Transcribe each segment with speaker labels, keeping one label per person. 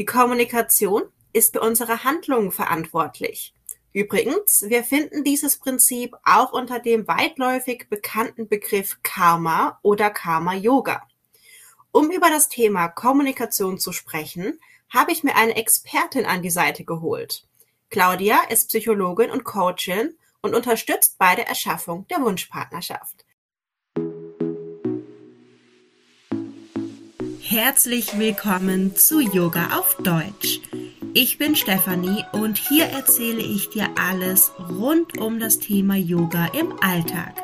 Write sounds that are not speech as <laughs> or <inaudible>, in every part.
Speaker 1: Die Kommunikation ist für unsere Handlungen verantwortlich. Übrigens, wir finden dieses Prinzip auch unter dem weitläufig bekannten Begriff Karma oder Karma Yoga. Um über das Thema Kommunikation zu sprechen, habe ich mir eine Expertin an die Seite geholt. Claudia ist Psychologin und Coachin und unterstützt bei der Erschaffung der Wunschpartnerschaft. Herzlich willkommen zu Yoga auf Deutsch. Ich bin Stefanie und hier erzähle ich dir alles rund um das Thema Yoga im Alltag.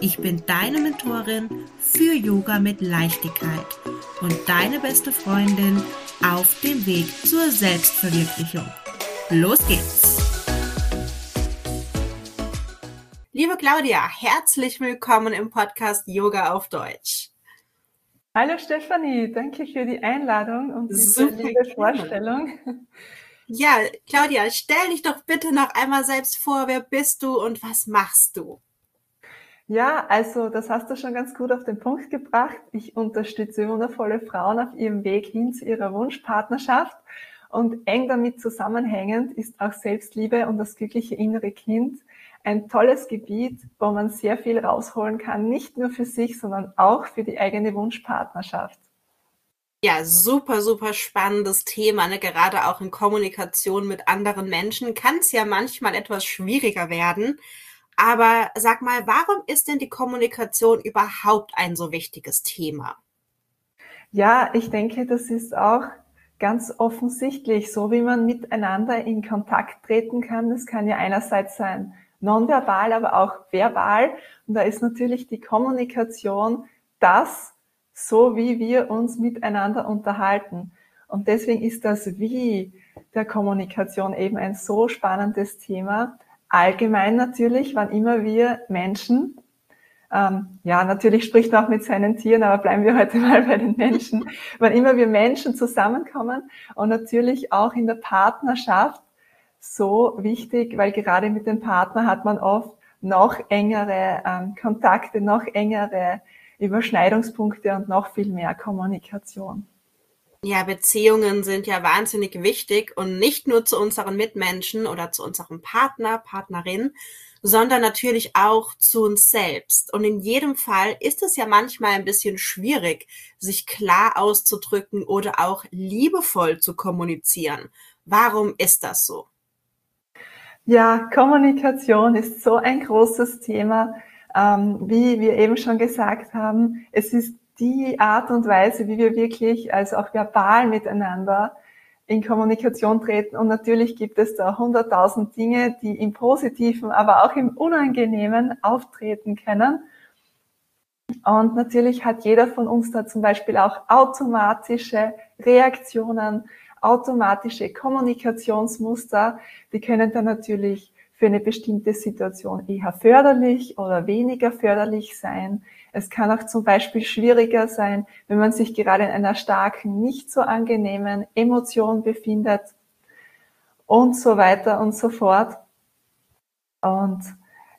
Speaker 1: Ich bin deine Mentorin für Yoga mit Leichtigkeit und deine beste Freundin auf dem Weg zur Selbstverwirklichung. Los geht's! Liebe Claudia, herzlich willkommen im Podcast Yoga auf Deutsch.
Speaker 2: Hallo Stefanie, danke für die Einladung und diese liebe Vorstellung.
Speaker 1: Ja, Claudia, stell dich doch bitte noch einmal selbst vor, wer bist du und was machst du?
Speaker 2: Ja, also das hast du schon ganz gut auf den Punkt gebracht. Ich unterstütze wundervolle Frauen auf ihrem Weg hin zu ihrer Wunschpartnerschaft und eng damit zusammenhängend ist auch Selbstliebe und das glückliche innere Kind ein tolles Gebiet, wo man sehr viel rausholen kann, nicht nur für sich, sondern auch für die eigene Wunschpartnerschaft.
Speaker 1: Ja, super, super spannendes Thema. Ne? Gerade auch in Kommunikation mit anderen Menschen kann es ja manchmal etwas schwieriger werden. Aber sag mal, warum ist denn die Kommunikation überhaupt ein so wichtiges Thema?
Speaker 2: Ja, ich denke, das ist auch ganz offensichtlich, so wie man miteinander in Kontakt treten kann. Das kann ja einerseits sein nonverbal, aber auch verbal. Und da ist natürlich die Kommunikation das, so wie wir uns miteinander unterhalten. Und deswegen ist das Wie der Kommunikation eben ein so spannendes Thema. Allgemein natürlich, wann immer wir Menschen, ähm, ja, natürlich spricht man auch mit seinen Tieren, aber bleiben wir heute <laughs> mal bei den Menschen, wann immer wir Menschen zusammenkommen und natürlich auch in der Partnerschaft so wichtig, weil gerade mit dem Partner hat man oft noch engere ähm, Kontakte, noch engere Überschneidungspunkte und noch viel mehr Kommunikation.
Speaker 1: Ja, Beziehungen sind ja wahnsinnig wichtig und nicht nur zu unseren Mitmenschen oder zu unserem Partner, Partnerin, sondern natürlich auch zu uns selbst. Und in jedem Fall ist es ja manchmal ein bisschen schwierig, sich klar auszudrücken oder auch liebevoll zu kommunizieren. Warum ist das so?
Speaker 2: Ja, Kommunikation ist so ein großes Thema. Ähm, wie wir eben schon gesagt haben, es ist die Art und Weise, wie wir wirklich, also auch verbal miteinander in Kommunikation treten. Und natürlich gibt es da hunderttausend Dinge, die im Positiven, aber auch im Unangenehmen auftreten können. Und natürlich hat jeder von uns da zum Beispiel auch automatische Reaktionen, automatische Kommunikationsmuster, die können dann natürlich für eine bestimmte Situation eher förderlich oder weniger förderlich sein. Es kann auch zum Beispiel schwieriger sein, wenn man sich gerade in einer starken, nicht so angenehmen Emotion befindet und so weiter und so fort. Und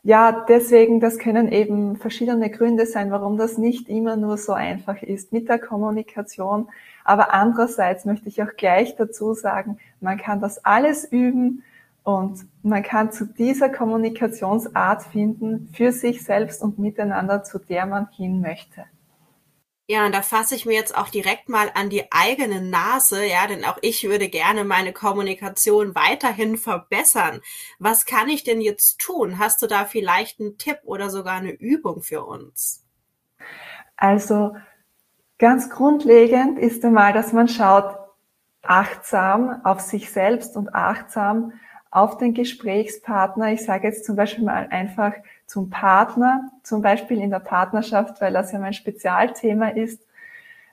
Speaker 2: ja, deswegen, das können eben verschiedene Gründe sein, warum das nicht immer nur so einfach ist mit der Kommunikation. Aber andererseits möchte ich auch gleich dazu sagen, man kann das alles üben und man kann zu dieser Kommunikationsart finden für sich selbst und miteinander, zu der man hin möchte.
Speaker 1: Ja, und da fasse ich mir jetzt auch direkt mal an die eigene Nase, ja, denn auch ich würde gerne meine Kommunikation weiterhin verbessern. Was kann ich denn jetzt tun? Hast du da vielleicht einen Tipp oder sogar eine Übung für uns?
Speaker 2: Also ganz grundlegend ist einmal, dass man schaut, achtsam auf sich selbst und achtsam auf den Gesprächspartner. Ich sage jetzt zum Beispiel mal einfach zum Partner, zum Beispiel in der Partnerschaft, weil das ja mein Spezialthema ist.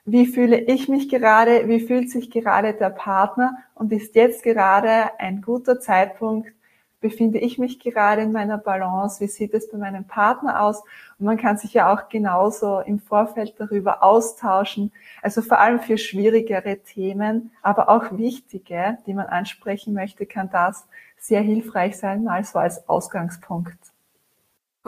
Speaker 2: Wie fühle ich mich gerade? Wie fühlt sich gerade der Partner? Und ist jetzt gerade ein guter Zeitpunkt? Befinde ich mich gerade in meiner Balance? Wie sieht es bei meinem Partner aus? Und man kann sich ja auch genauso im Vorfeld darüber austauschen. Also vor allem für schwierigere Themen, aber auch wichtige, die man ansprechen möchte, kann das sehr hilfreich sein, mal so als Ausgangspunkt.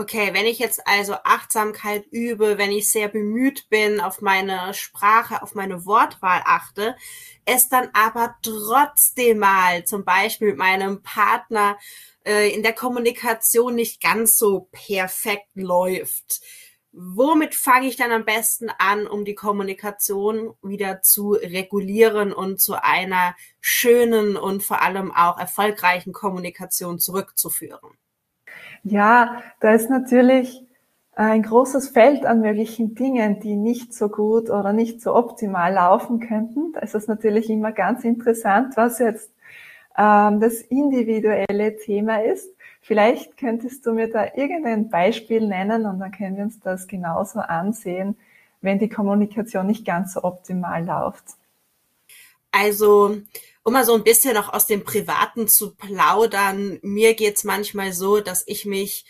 Speaker 1: Okay, wenn ich jetzt also Achtsamkeit übe, wenn ich sehr bemüht bin, auf meine Sprache, auf meine Wortwahl achte, es dann aber trotzdem mal zum Beispiel mit meinem Partner äh, in der Kommunikation nicht ganz so perfekt läuft. Womit fange ich dann am besten an, um die Kommunikation wieder zu regulieren und zu einer schönen und vor allem auch erfolgreichen Kommunikation zurückzuführen?
Speaker 2: Ja, da ist natürlich ein großes Feld an möglichen Dingen, die nicht so gut oder nicht so optimal laufen könnten. Da ist es natürlich immer ganz interessant, was jetzt ähm, das individuelle Thema ist. Vielleicht könntest du mir da irgendein Beispiel nennen und dann können wir uns das genauso ansehen, wenn die Kommunikation nicht ganz so optimal läuft.
Speaker 1: Also, um mal so ein bisschen noch aus dem Privaten zu plaudern, mir geht's manchmal so, dass ich mich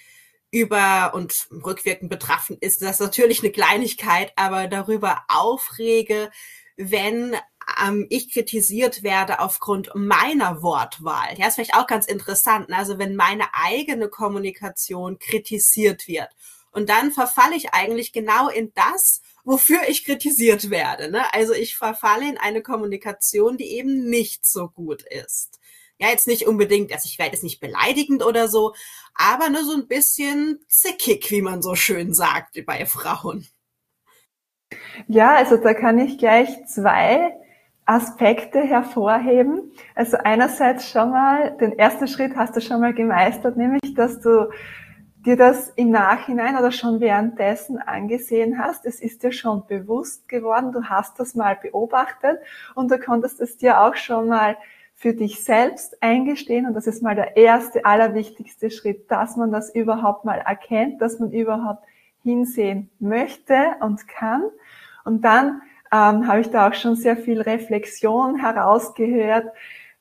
Speaker 1: über und rückwirkend betrachten ist das natürlich eine Kleinigkeit, aber darüber aufrege, wenn ähm, ich kritisiert werde aufgrund meiner Wortwahl. Ja, ist vielleicht auch ganz interessant. Ne? Also wenn meine eigene Kommunikation kritisiert wird. Und dann verfalle ich eigentlich genau in das, wofür ich kritisiert werde. Ne? Also ich verfalle in eine Kommunikation, die eben nicht so gut ist. Ja, jetzt nicht unbedingt, also ich werde jetzt nicht beleidigend oder so, aber nur so ein bisschen zickig, wie man so schön sagt bei Frauen.
Speaker 2: Ja, also da kann ich gleich zwei Aspekte hervorheben. Also einerseits schon mal, den ersten Schritt hast du schon mal gemeistert, nämlich, dass du dir das im Nachhinein oder schon währenddessen angesehen hast. Es ist dir schon bewusst geworden, du hast das mal beobachtet und du konntest es dir auch schon mal für dich selbst eingestehen und das ist mal der erste, allerwichtigste Schritt, dass man das überhaupt mal erkennt, dass man überhaupt hinsehen möchte und kann. Und dann ähm, habe ich da auch schon sehr viel Reflexion herausgehört.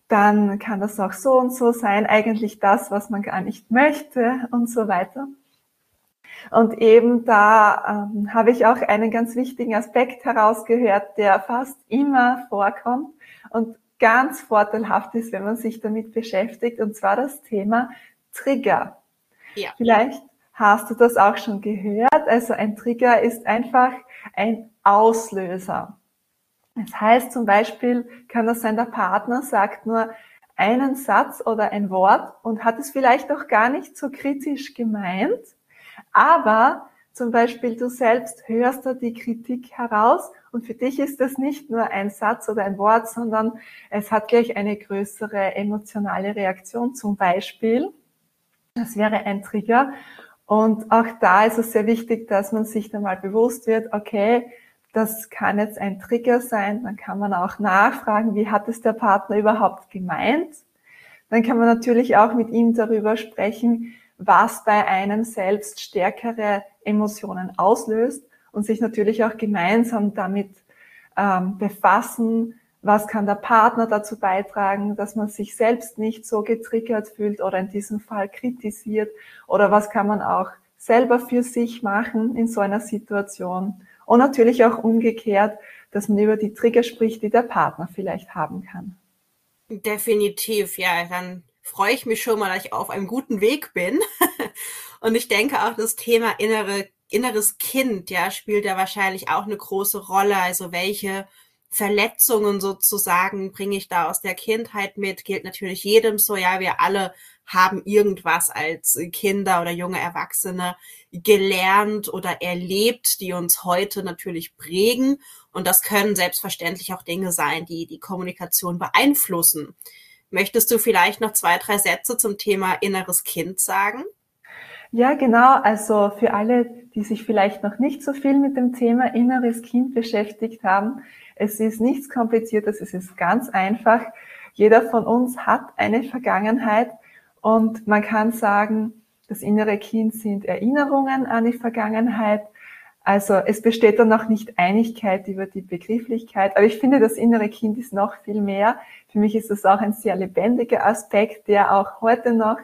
Speaker 2: Dann kann das auch so und so sein, eigentlich das, was man gar nicht möchte und so weiter. Und eben da ähm, habe ich auch einen ganz wichtigen Aspekt herausgehört, der fast immer vorkommt und ganz vorteilhaft ist, wenn man sich damit beschäftigt, und zwar das Thema Trigger. Ja. Vielleicht hast du das auch schon gehört. Also ein Trigger ist einfach ein Auslöser. Das heißt zum Beispiel, kann das sein, der Partner sagt nur einen Satz oder ein Wort und hat es vielleicht auch gar nicht so kritisch gemeint, aber zum Beispiel du selbst hörst da die Kritik heraus und für dich ist das nicht nur ein Satz oder ein Wort, sondern es hat gleich eine größere emotionale Reaktion zum Beispiel. Das wäre ein Trigger. Und auch da ist es sehr wichtig, dass man sich dann mal bewusst wird, okay, das kann jetzt ein Trigger sein. Dann kann man auch nachfragen, wie hat es der Partner überhaupt gemeint? Dann kann man natürlich auch mit ihm darüber sprechen, was bei einem selbst stärkere Emotionen auslöst und sich natürlich auch gemeinsam damit ähm, befassen, was kann der Partner dazu beitragen, dass man sich selbst nicht so getriggert fühlt oder in diesem Fall kritisiert oder was kann man auch selber für sich machen in so einer Situation. Und natürlich auch umgekehrt, dass man über die Trigger spricht, die der Partner vielleicht haben kann.
Speaker 1: Definitiv, ja. Dann freue ich mich schon mal, dass ich auf einem guten Weg bin. <laughs> Und ich denke auch, das Thema innere, inneres Kind, ja, spielt da wahrscheinlich auch eine große Rolle. Also welche Verletzungen sozusagen bringe ich da aus der Kindheit mit, gilt natürlich jedem so. Ja, wir alle haben irgendwas als Kinder oder junge Erwachsene gelernt oder erlebt, die uns heute natürlich prägen. Und das können selbstverständlich auch Dinge sein, die die Kommunikation beeinflussen. Möchtest du vielleicht noch zwei, drei Sätze zum Thema inneres Kind sagen?
Speaker 2: Ja, genau. Also für alle, die sich vielleicht noch nicht so viel mit dem Thema inneres Kind beschäftigt haben, es ist nichts Kompliziertes, es ist ganz einfach. Jeder von uns hat eine Vergangenheit und man kann sagen, das innere Kind sind Erinnerungen an die Vergangenheit. Also es besteht dann noch nicht Einigkeit über die Begrifflichkeit, aber ich finde, das innere Kind ist noch viel mehr. Für mich ist es auch ein sehr lebendiger Aspekt, der auch heute noch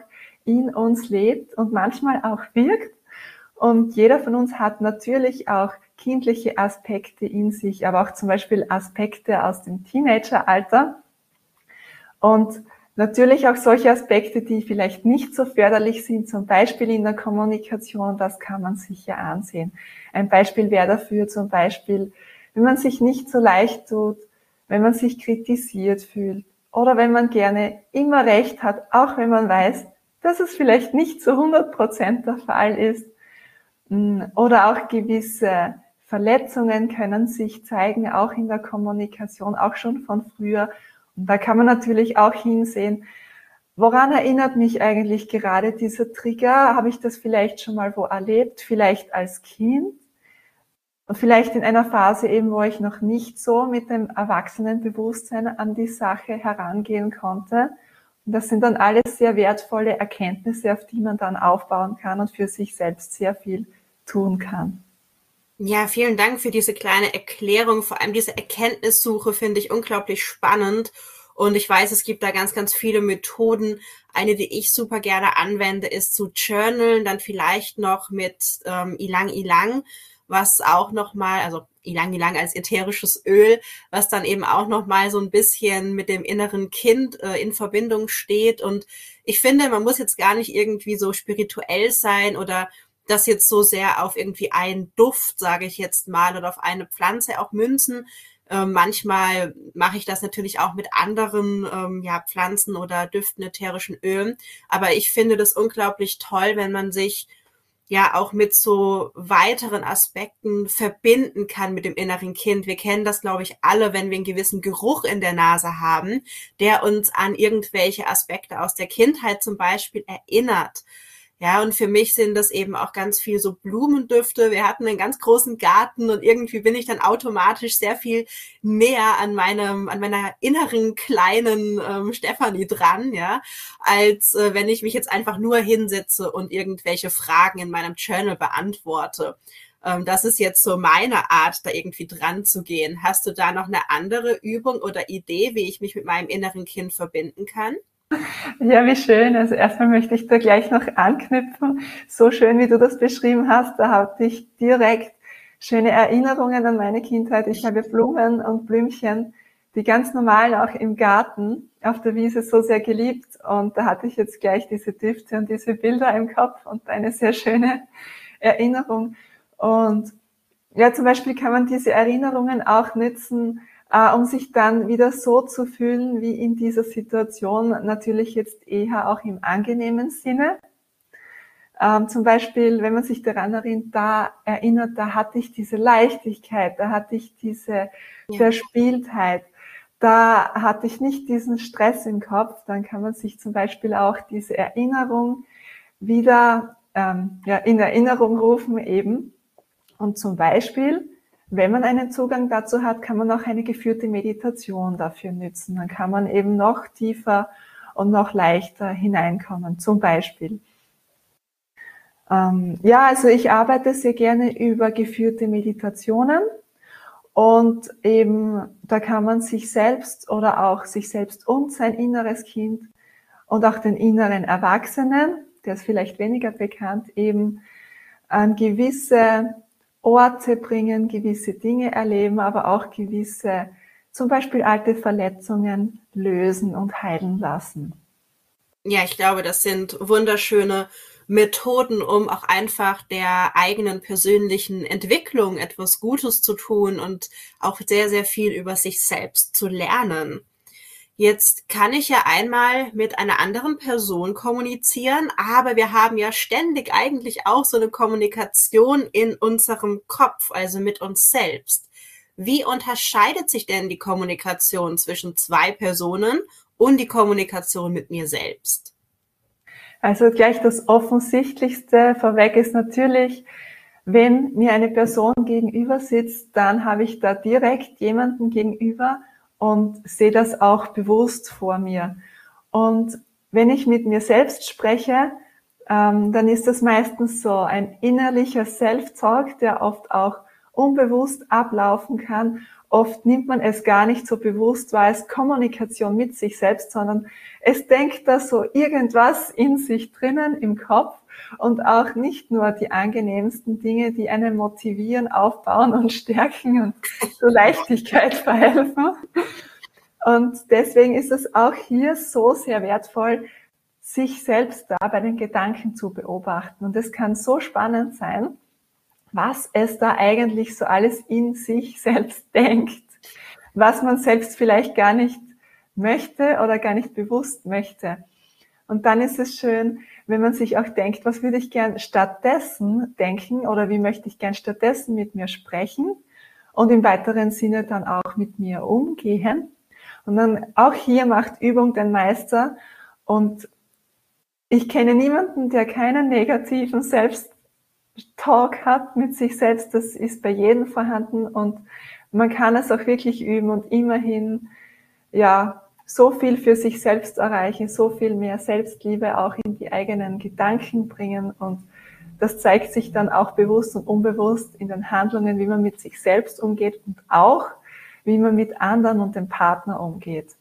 Speaker 2: in uns lebt und manchmal auch wirkt. Und jeder von uns hat natürlich auch kindliche Aspekte in sich, aber auch zum Beispiel Aspekte aus dem Teenageralter. Und Natürlich auch solche Aspekte, die vielleicht nicht so förderlich sind, zum Beispiel in der Kommunikation, das kann man sich ja ansehen. Ein Beispiel wäre dafür zum Beispiel, wenn man sich nicht so leicht tut, wenn man sich kritisiert fühlt oder wenn man gerne immer recht hat, auch wenn man weiß, dass es vielleicht nicht zu 100 Prozent der Fall ist. Mm, oder auch gewisse Verletzungen können sich zeigen, auch in der Kommunikation, auch schon von früher. Und da kann man natürlich auch hinsehen, woran erinnert mich eigentlich gerade dieser Trigger? Habe ich das vielleicht schon mal wo erlebt? Vielleicht als Kind? Und vielleicht in einer Phase eben, wo ich noch nicht so mit dem Erwachsenenbewusstsein an die Sache herangehen konnte. Und das sind dann alles sehr wertvolle Erkenntnisse, auf die man dann aufbauen kann und für sich selbst sehr viel tun kann.
Speaker 1: Ja, vielen Dank für diese kleine Erklärung. Vor allem diese Erkenntnissuche finde ich unglaublich spannend. Und ich weiß, es gibt da ganz, ganz viele Methoden. Eine, die ich super gerne anwende, ist zu journalen, dann vielleicht noch mit ähm, Ilang Ilang, was auch nochmal, also Ilang Ilang als ätherisches Öl, was dann eben auch nochmal so ein bisschen mit dem inneren Kind äh, in Verbindung steht. Und ich finde, man muss jetzt gar nicht irgendwie so spirituell sein oder das jetzt so sehr auf irgendwie einen Duft, sage ich jetzt mal, oder auf eine Pflanze auch münzen. Ähm, manchmal mache ich das natürlich auch mit anderen ähm, ja, Pflanzen oder Düften, ätherischen Ölen. Aber ich finde das unglaublich toll, wenn man sich ja auch mit so weiteren Aspekten verbinden kann mit dem inneren Kind. Wir kennen das, glaube ich, alle, wenn wir einen gewissen Geruch in der Nase haben, der uns an irgendwelche Aspekte aus der Kindheit zum Beispiel erinnert. Ja, und für mich sind das eben auch ganz viel so Blumendüfte. Wir hatten einen ganz großen Garten und irgendwie bin ich dann automatisch sehr viel näher an meinem, an meiner inneren kleinen ähm, Stefanie dran, ja, als äh, wenn ich mich jetzt einfach nur hinsetze und irgendwelche Fragen in meinem Journal beantworte. Ähm, das ist jetzt so meine Art, da irgendwie dran zu gehen. Hast du da noch eine andere Übung oder Idee, wie ich mich mit meinem inneren Kind verbinden kann?
Speaker 2: Ja, wie schön. Also erstmal möchte ich da gleich noch anknüpfen. So schön, wie du das beschrieben hast, da hatte ich direkt schöne Erinnerungen an meine Kindheit. Ich habe Blumen und Blümchen, die ganz normal auch im Garten auf der Wiese so sehr geliebt. Und da hatte ich jetzt gleich diese Düfte und diese Bilder im Kopf und eine sehr schöne Erinnerung. Und ja, zum Beispiel kann man diese Erinnerungen auch nützen, äh, um sich dann wieder so zu fühlen wie in dieser Situation, natürlich jetzt eher auch im angenehmen Sinne. Ähm, zum Beispiel, wenn man sich daran erinnert, da erinnert, da hatte ich diese Leichtigkeit, da hatte ich diese ja. Verspieltheit, da hatte ich nicht diesen Stress im Kopf, dann kann man sich zum Beispiel auch diese Erinnerung wieder ähm, ja, in Erinnerung rufen eben. Und zum Beispiel wenn man einen Zugang dazu hat, kann man auch eine geführte Meditation dafür nützen. Dann kann man eben noch tiefer und noch leichter hineinkommen, zum Beispiel. Ähm, ja, also ich arbeite sehr gerne über geführte Meditationen und eben da kann man sich selbst oder auch sich selbst und sein inneres Kind und auch den inneren Erwachsenen, der ist vielleicht weniger bekannt, eben an gewisse Orte bringen, gewisse Dinge erleben, aber auch gewisse, zum Beispiel alte Verletzungen lösen und heilen lassen.
Speaker 1: Ja, ich glaube, das sind wunderschöne Methoden, um auch einfach der eigenen persönlichen Entwicklung etwas Gutes zu tun und auch sehr, sehr viel über sich selbst zu lernen. Jetzt kann ich ja einmal mit einer anderen Person kommunizieren, aber wir haben ja ständig eigentlich auch so eine Kommunikation in unserem Kopf, also mit uns selbst. Wie unterscheidet sich denn die Kommunikation zwischen zwei Personen und die Kommunikation mit mir selbst?
Speaker 2: Also gleich das Offensichtlichste vorweg ist natürlich, wenn mir eine Person gegenüber sitzt, dann habe ich da direkt jemanden gegenüber, und sehe das auch bewusst vor mir. Und wenn ich mit mir selbst spreche, ähm, dann ist das meistens so ein innerlicher Self-Talk, der oft auch unbewusst ablaufen kann. Oft nimmt man es gar nicht so bewusst wahr als Kommunikation mit sich selbst, sondern es denkt da so irgendwas in sich drinnen im Kopf und auch nicht nur die angenehmsten Dinge, die einen motivieren, aufbauen und stärken und zur Leichtigkeit verhelfen. Und deswegen ist es auch hier so sehr wertvoll, sich selbst da bei den Gedanken zu beobachten. Und es kann so spannend sein, was es da eigentlich so alles in sich selbst <laughs> denkt, was man selbst vielleicht gar nicht möchte oder gar nicht bewusst möchte. Und dann ist es schön, wenn man sich auch denkt, was würde ich gern stattdessen denken oder wie möchte ich gern stattdessen mit mir sprechen und im weiteren Sinne dann auch mit mir umgehen. Und dann auch hier macht Übung den Meister. Und ich kenne niemanden, der keinen negativen Selbsttalk hat mit sich selbst. Das ist bei jedem vorhanden und man kann es auch wirklich üben und immerhin, ja, so viel für sich selbst erreichen, so viel mehr Selbstliebe auch in die eigenen Gedanken bringen und das zeigt sich dann auch bewusst und unbewusst in den Handlungen, wie man mit sich selbst umgeht und auch wie man mit anderen und dem Partner umgeht.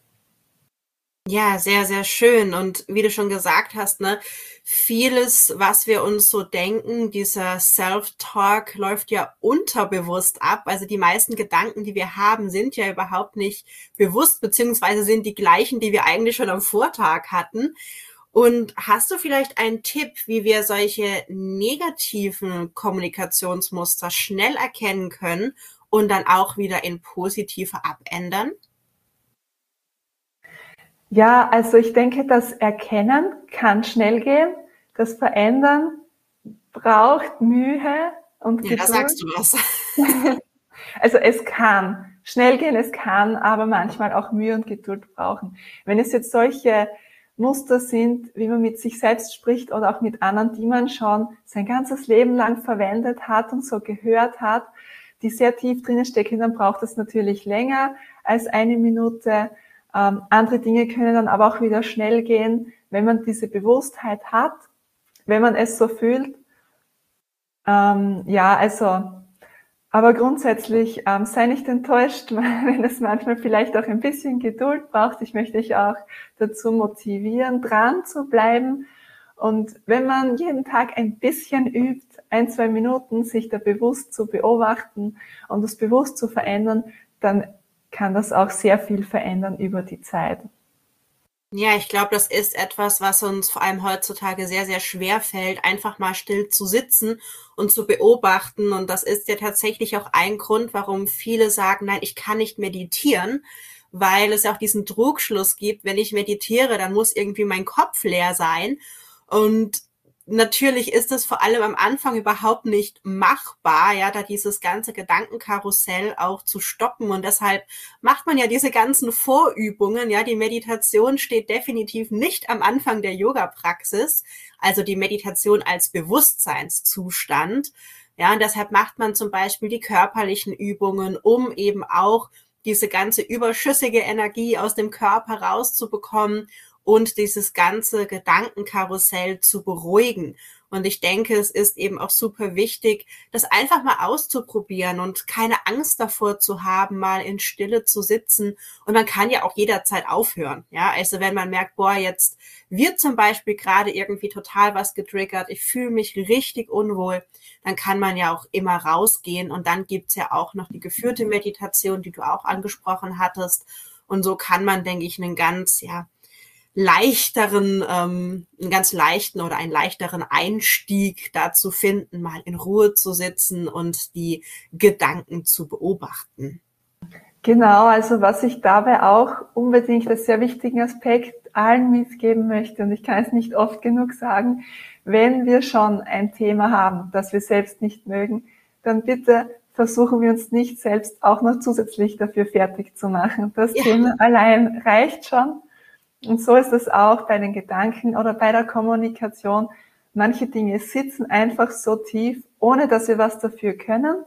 Speaker 1: Ja, sehr, sehr schön. Und wie du schon gesagt hast, ne, vieles, was wir uns so denken, dieser Self-Talk läuft ja unterbewusst ab. Also die meisten Gedanken, die wir haben, sind ja überhaupt nicht bewusst, beziehungsweise sind die gleichen, die wir eigentlich schon am Vortag hatten. Und hast du vielleicht einen Tipp, wie wir solche negativen Kommunikationsmuster schnell erkennen können und dann auch wieder in positive abändern?
Speaker 2: Ja, also ich denke, das Erkennen kann schnell gehen. Das Verändern braucht Mühe und
Speaker 1: Geduld. Ja, da sagst du was. <laughs>
Speaker 2: also es kann schnell gehen, es kann aber manchmal auch Mühe und Geduld brauchen. Wenn es jetzt solche Muster sind, wie man mit sich selbst spricht oder auch mit anderen, die man schon sein ganzes Leben lang verwendet hat und so gehört hat, die sehr tief drinnen stecken, dann braucht es natürlich länger als eine Minute. Ähm, andere Dinge können dann aber auch wieder schnell gehen, wenn man diese Bewusstheit hat, wenn man es so fühlt. Ähm, ja, also, aber grundsätzlich ähm, sei nicht enttäuscht, <laughs> wenn es manchmal vielleicht auch ein bisschen Geduld braucht. Ich möchte dich auch dazu motivieren, dran zu bleiben. Und wenn man jeden Tag ein bisschen übt, ein, zwei Minuten sich da bewusst zu beobachten und das bewusst zu verändern, dann kann das auch sehr viel verändern über die Zeit.
Speaker 1: Ja, ich glaube, das ist etwas, was uns vor allem heutzutage sehr, sehr schwer fällt, einfach mal still zu sitzen und zu beobachten. Und das ist ja tatsächlich auch ein Grund, warum viele sagen, nein, ich kann nicht meditieren, weil es ja auch diesen Trugschluss gibt, wenn ich meditiere, dann muss irgendwie mein Kopf leer sein. Und natürlich ist es vor allem am Anfang überhaupt nicht machbar, ja, da dieses ganze Gedankenkarussell auch zu stoppen. Und deshalb macht man ja diese ganzen Vorübungen, ja. Die Meditation steht definitiv nicht am Anfang der Yoga-Praxis, also die Meditation als Bewusstseinszustand. Ja, und deshalb macht man zum Beispiel die körperlichen Übungen, um eben auch diese ganze überschüssige Energie aus dem Körper rauszubekommen und dieses ganze Gedankenkarussell zu beruhigen. Und ich denke, es ist eben auch super wichtig, das einfach mal auszuprobieren und keine Angst davor zu haben, mal in Stille zu sitzen. Und man kann ja auch jederzeit aufhören. Ja, also wenn man merkt, boah, jetzt wird zum Beispiel gerade irgendwie total was getriggert, ich fühle mich richtig unwohl, dann kann man ja auch immer rausgehen. Und dann gibt's ja auch noch die geführte Meditation, die du auch angesprochen hattest. Und so kann man, denke ich, einen ganz, ja, leichteren, ähm, einen ganz leichten oder einen leichteren Einstieg dazu finden, mal in Ruhe zu sitzen und die Gedanken zu beobachten.
Speaker 2: Genau, also was ich dabei auch unbedingt als sehr wichtigen Aspekt allen mitgeben möchte, und ich kann es nicht oft genug sagen, wenn wir schon ein Thema haben, das wir selbst nicht mögen, dann bitte versuchen wir uns nicht selbst auch noch zusätzlich dafür fertig zu machen. Das ja. Thema allein reicht schon. Und so ist es auch bei den Gedanken oder bei der Kommunikation. Manche Dinge sitzen einfach so tief, ohne dass wir was dafür können.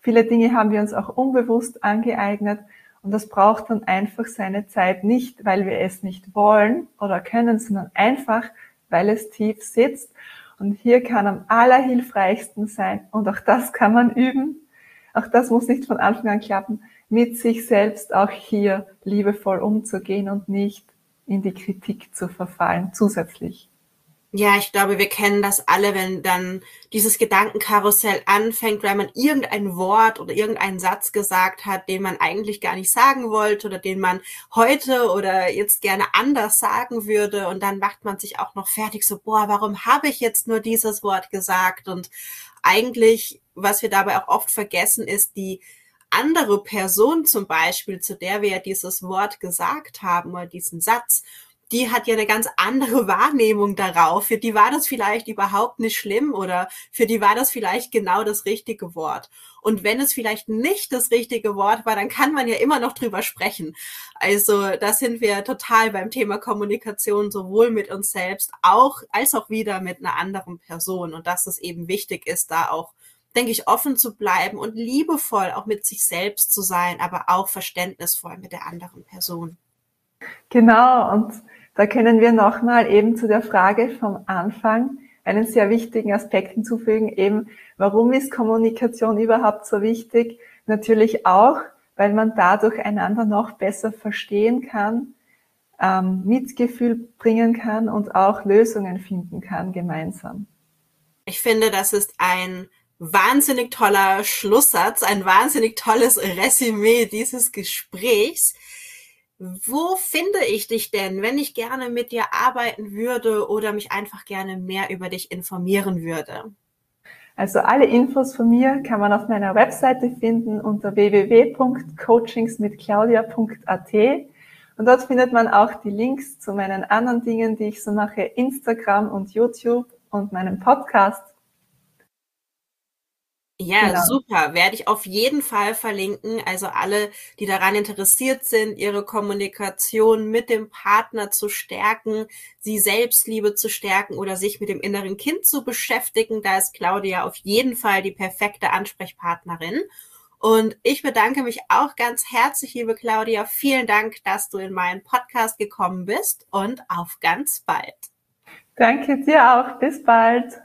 Speaker 2: Viele Dinge haben wir uns auch unbewusst angeeignet und das braucht dann einfach seine Zeit nicht, weil wir es nicht wollen oder können, sondern einfach, weil es tief sitzt. Und hier kann am allerhilfreichsten sein, und auch das kann man üben, auch das muss nicht von Anfang an klappen, mit sich selbst auch hier liebevoll umzugehen und nicht in die Kritik zu verfallen zusätzlich.
Speaker 1: Ja, ich glaube, wir kennen das alle, wenn dann dieses Gedankenkarussell anfängt, weil man irgendein Wort oder irgendeinen Satz gesagt hat, den man eigentlich gar nicht sagen wollte oder den man heute oder jetzt gerne anders sagen würde. Und dann macht man sich auch noch fertig, so, boah, warum habe ich jetzt nur dieses Wort gesagt? Und eigentlich, was wir dabei auch oft vergessen, ist die andere Person zum Beispiel, zu der wir ja dieses Wort gesagt haben oder diesen Satz die hat ja eine ganz andere <laughs> Wahrnehmung darauf. Für die war das vielleicht überhaupt nicht schlimm oder für die war das vielleicht genau das richtige Wort. Und wenn es vielleicht nicht das richtige Wort war, dann kann man ja immer noch drüber sprechen. Also da sind wir total beim Thema Kommunikation, sowohl mit uns selbst auch, als auch wieder mit einer anderen Person. Und dass es eben wichtig ist, da auch denke ich, offen zu bleiben und liebevoll auch mit sich selbst zu sein, aber auch verständnisvoll mit der anderen Person.
Speaker 2: Genau, und da können wir nochmal eben zu der Frage vom Anfang einen sehr wichtigen Aspekt hinzufügen, eben warum ist Kommunikation überhaupt so wichtig? Natürlich auch, weil man dadurch einander noch besser verstehen kann, ähm, Mitgefühl bringen kann und auch Lösungen finden kann gemeinsam.
Speaker 1: Ich finde, das ist ein wahnsinnig toller Schlusssatz, ein wahnsinnig tolles Resümee dieses Gesprächs. Wo finde ich dich denn, wenn ich gerne mit dir arbeiten würde oder mich einfach gerne mehr über dich informieren würde?
Speaker 2: Also alle Infos von mir kann man auf meiner Webseite finden unter www.coachingsmitclaudia.at und dort findet man auch die Links zu meinen anderen Dingen, die ich so mache, Instagram und YouTube und meinem Podcast
Speaker 1: ja, genau. super. Werde ich auf jeden Fall verlinken. Also alle, die daran interessiert sind, ihre Kommunikation mit dem Partner zu stärken, sie Selbstliebe zu stärken oder sich mit dem inneren Kind zu beschäftigen, da ist Claudia auf jeden Fall die perfekte Ansprechpartnerin. Und ich bedanke mich auch ganz herzlich, liebe Claudia. Vielen Dank, dass du in meinen Podcast gekommen bist und auf ganz bald.
Speaker 2: Danke dir auch. Bis bald.